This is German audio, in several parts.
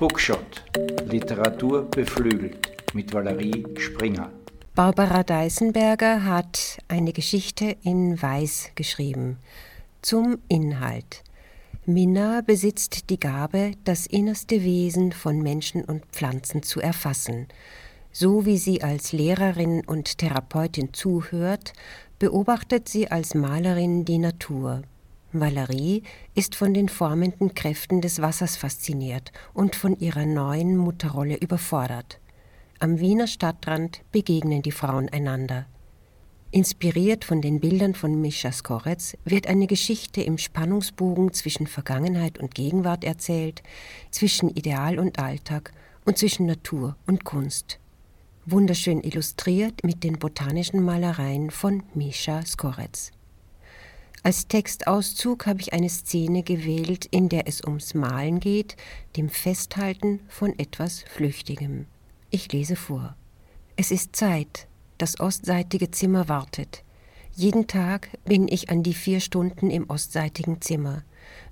Bookshot. Literatur beflügelt mit Valerie Springer. Barbara Deisenberger hat eine Geschichte in Weiß geschrieben. Zum Inhalt. Minna besitzt die Gabe, das innerste Wesen von Menschen und Pflanzen zu erfassen. So wie sie als Lehrerin und Therapeutin zuhört, beobachtet sie als Malerin die Natur. Valerie ist von den formenden Kräften des Wassers fasziniert und von ihrer neuen Mutterrolle überfordert. Am Wiener Stadtrand begegnen die Frauen einander. Inspiriert von den Bildern von Mischa Skoretz wird eine Geschichte im Spannungsbogen zwischen Vergangenheit und Gegenwart erzählt, zwischen Ideal und Alltag und zwischen Natur und Kunst. Wunderschön illustriert mit den botanischen Malereien von Mischa Skoretz. Als Textauszug habe ich eine Szene gewählt, in der es ums Malen geht, dem Festhalten von etwas Flüchtigem. Ich lese vor. Es ist Zeit, das ostseitige Zimmer wartet. Jeden Tag bin ich an die vier Stunden im ostseitigen Zimmer,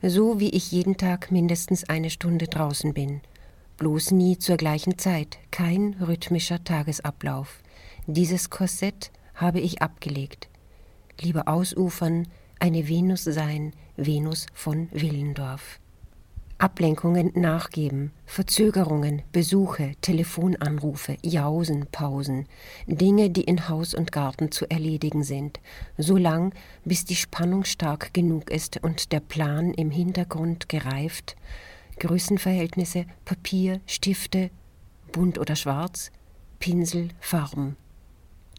so wie ich jeden Tag mindestens eine Stunde draußen bin. Bloß nie zur gleichen Zeit, kein rhythmischer Tagesablauf. Dieses Korsett habe ich abgelegt. Lieber ausufern, eine Venus sein, Venus von Willendorf. Ablenkungen nachgeben, Verzögerungen, Besuche, Telefonanrufe, Jausen, Pausen, Dinge, die in Haus und Garten zu erledigen sind, so lang, bis die Spannung stark genug ist und der Plan im Hintergrund gereift, Größenverhältnisse, Papier, Stifte, bunt oder schwarz, Pinsel, Farben.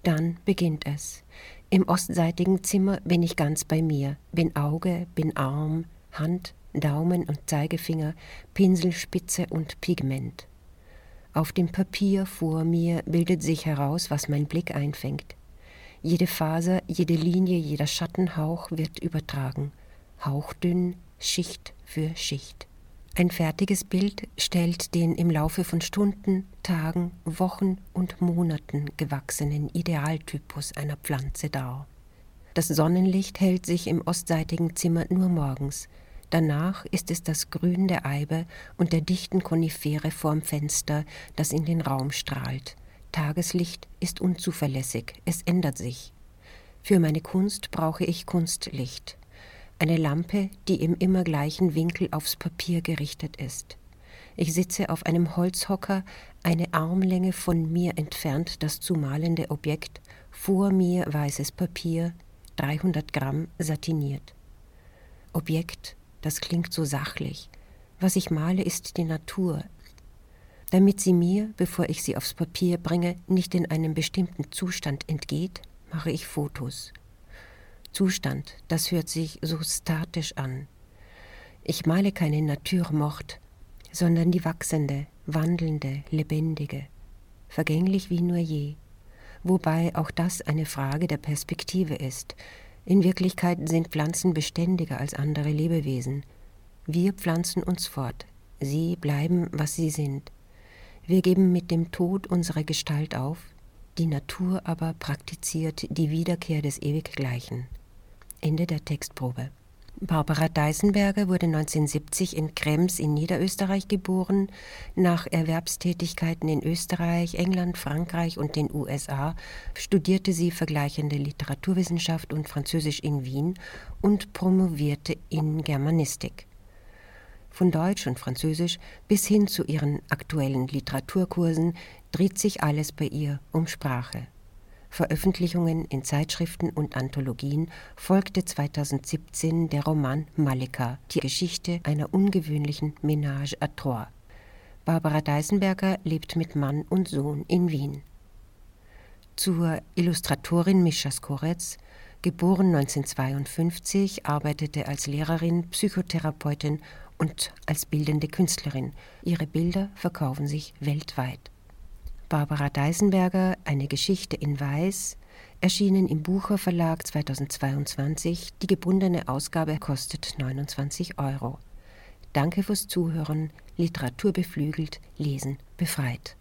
Dann beginnt es. Im ostseitigen Zimmer bin ich ganz bei mir, bin Auge, bin Arm, Hand, Daumen und Zeigefinger, Pinselspitze und Pigment. Auf dem Papier vor mir bildet sich heraus, was mein Blick einfängt. Jede Faser, jede Linie, jeder Schattenhauch wird übertragen, hauchdünn, Schicht für Schicht. Ein fertiges Bild stellt den im Laufe von Stunden, Tagen, Wochen und Monaten gewachsenen Idealtypus einer Pflanze dar. Das Sonnenlicht hält sich im ostseitigen Zimmer nur morgens. Danach ist es das Grün der Eibe und der dichten Konifere vorm Fenster, das in den Raum strahlt. Tageslicht ist unzuverlässig, es ändert sich. Für meine Kunst brauche ich Kunstlicht eine Lampe, die im immer gleichen Winkel aufs Papier gerichtet ist. Ich sitze auf einem Holzhocker, eine Armlänge von mir entfernt das zu malende Objekt, vor mir weißes Papier, 300 Gramm satiniert. Objekt, das klingt so sachlich. Was ich male, ist die Natur. Damit sie mir, bevor ich sie aufs Papier bringe, nicht in einem bestimmten Zustand entgeht, mache ich Fotos. Zustand, das hört sich so statisch an. Ich male keine Naturmord, sondern die wachsende, wandelnde, lebendige, vergänglich wie nur je, wobei auch das eine Frage der Perspektive ist. In Wirklichkeit sind Pflanzen beständiger als andere Lebewesen. Wir pflanzen uns fort, sie bleiben, was sie sind. Wir geben mit dem Tod unsere Gestalt auf, die Natur aber praktiziert die Wiederkehr des Ewiggleichen. Ende der Textprobe. Barbara Deisenberger wurde 1970 in Krems in Niederösterreich geboren. Nach Erwerbstätigkeiten in Österreich, England, Frankreich und den USA studierte sie vergleichende Literaturwissenschaft und Französisch in Wien und promovierte in Germanistik. Von Deutsch und Französisch bis hin zu ihren aktuellen Literaturkursen dreht sich alles bei ihr um Sprache. Veröffentlichungen in Zeitschriften und Anthologien folgte 2017 der Roman Malika, die Geschichte einer ungewöhnlichen Ménage à trois. Barbara Deisenberger lebt mit Mann und Sohn in Wien. Zur Illustratorin Mischa Skoretz, geboren 1952, arbeitete als Lehrerin, Psychotherapeutin und als bildende Künstlerin. Ihre Bilder verkaufen sich weltweit. Barbara Deisenberger Eine Geschichte in Weiß, erschienen im Bucher Verlag 2022. Die gebundene Ausgabe kostet 29 Euro. Danke fürs Zuhören. Literatur beflügelt, Lesen befreit.